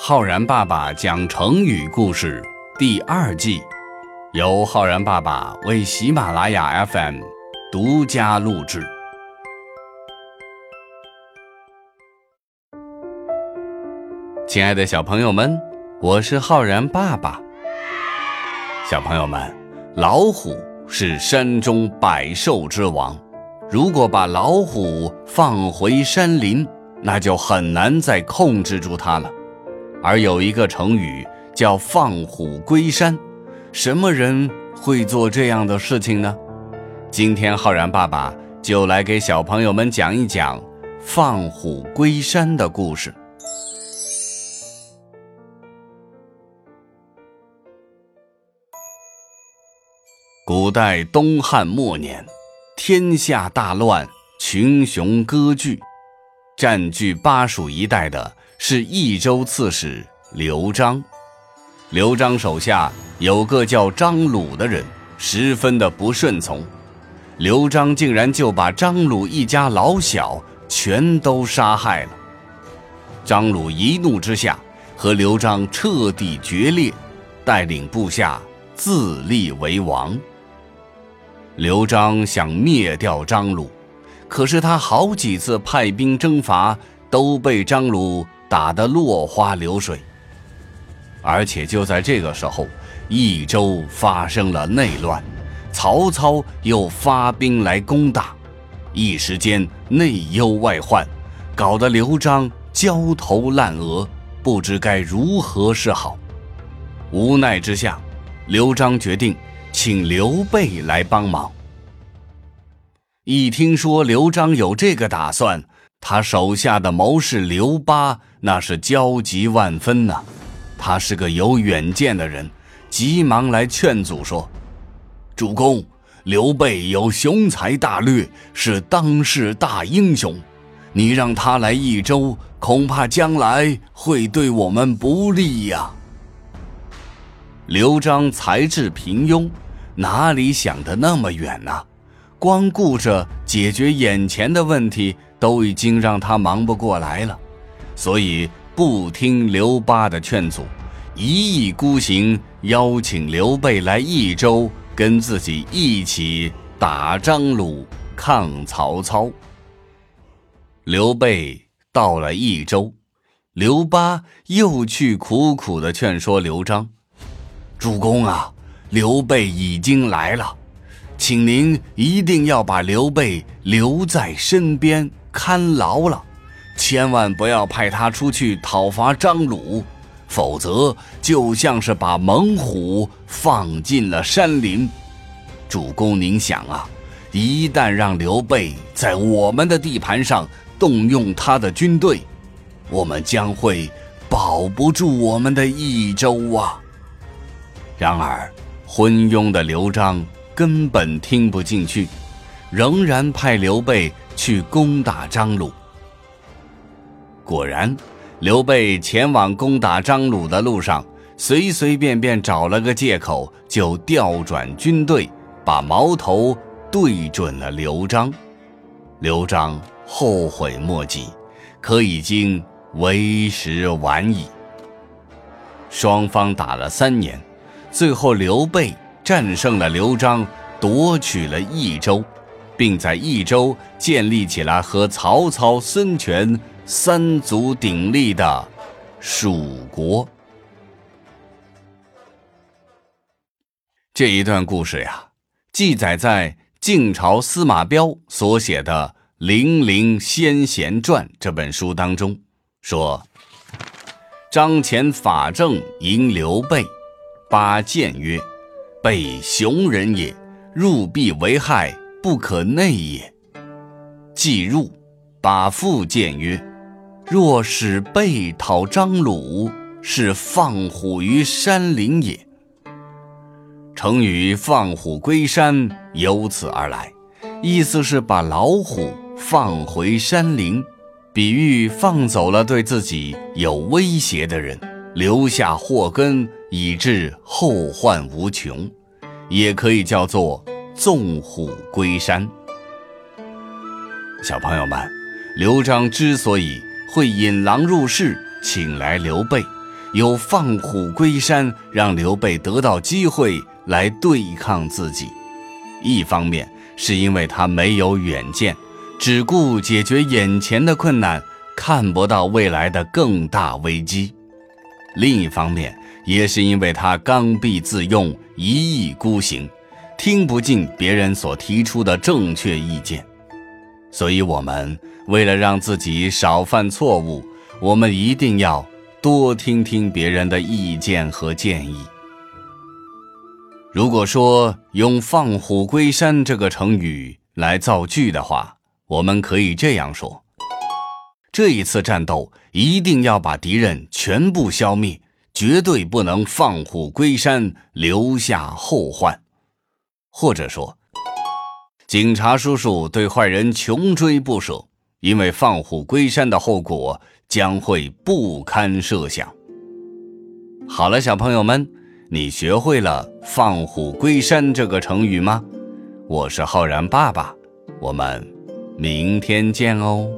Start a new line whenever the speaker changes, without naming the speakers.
浩然爸爸讲成语故事第二季，由浩然爸爸为喜马拉雅 FM 独家录制。亲爱的小朋友们，我是浩然爸爸。小朋友们，老虎是山中百兽之王，如果把老虎放回山林，那就很难再控制住它了。而有一个成语叫“放虎归山”，什么人会做这样的事情呢？今天浩然爸爸就来给小朋友们讲一讲“放虎归山”的故事。古代东汉末年，天下大乱，群雄割据，占据巴蜀一带的是益州刺史刘璋。刘璋手下有个叫张鲁的人，十分的不顺从，刘璋竟然就把张鲁一家老小全都杀害了。张鲁一怒之下，和刘璋彻底决裂，带领部下自立为王。刘璋想灭掉张鲁，可是他好几次派兵征伐，都被张鲁打得落花流水。而且就在这个时候，益州发生了内乱，曹操又发兵来攻打，一时间内忧外患，搞得刘璋焦头烂额，不知该如何是好。无奈之下，刘璋决定。请刘备来帮忙。一听说刘璋有这个打算，他手下的谋士刘巴那是焦急万分呐。他是个有远见的人，急忙来劝阻说：“主公，刘备有雄才大略，是当世大英雄，你让他来益州，恐怕将来会对我们不利呀。”刘璋才智平庸。哪里想的那么远呢？光顾着解决眼前的问题，都已经让他忙不过来了，所以不听刘巴的劝阻，一意孤行，邀请刘备来益州，跟自己一起打张鲁，抗曹操。刘备到了益州，刘巴又去苦苦的劝说刘璋：“主公啊！”刘备已经来了，请您一定要把刘备留在身边看牢了，千万不要派他出去讨伐张鲁，否则就像是把猛虎放进了山林。主公，您想啊，一旦让刘备在我们的地盘上动用他的军队，我们将会保不住我们的益州啊。然而。昏庸的刘璋根本听不进去，仍然派刘备去攻打张鲁。果然，刘备前往攻打张鲁的路上，随随便便找了个借口，就调转军队，把矛头对准了刘璋。刘璋后悔莫及，可已经为时晚矣。双方打了三年。最后，刘备战胜了刘璋，夺取了益州，并在益州建立起了和曹操、孙权三足鼎立的蜀国。这一段故事呀，记载在晋朝司马彪所写的《零陵先贤传》这本书当中，说：“张骞法正迎刘备。”八谏曰：“备雄人也，入必为害，不可内也。”既入，把父谏曰：“若使备讨张鲁，是放虎于山林也。”成语“放虎归山”由此而来，意思是把老虎放回山林，比喻放走了对自己有威胁的人，留下祸根。以致后患无穷，也可以叫做纵虎归山。小朋友们，刘璋之所以会引狼入室，请来刘备，有放虎归山，让刘备得到机会来对抗自己。一方面是因为他没有远见，只顾解决眼前的困难，看不到未来的更大危机；另一方面，也是因为他刚愎自用，一意孤行，听不进别人所提出的正确意见。所以，我们为了让自己少犯错误，我们一定要。多听听别人的意见和建议。如果说用“放虎归山”这个成语来造句的话，我们可以这样说：这一次战斗一定要把敌人全部消灭，绝对不能放虎归山，留下后患。或者说，警察叔叔对坏人穷追不舍，因为放虎归山的后果。将会不堪设想。好了，小朋友们，你学会了“放虎归山”这个成语吗？我是浩然爸爸，我们明天见哦。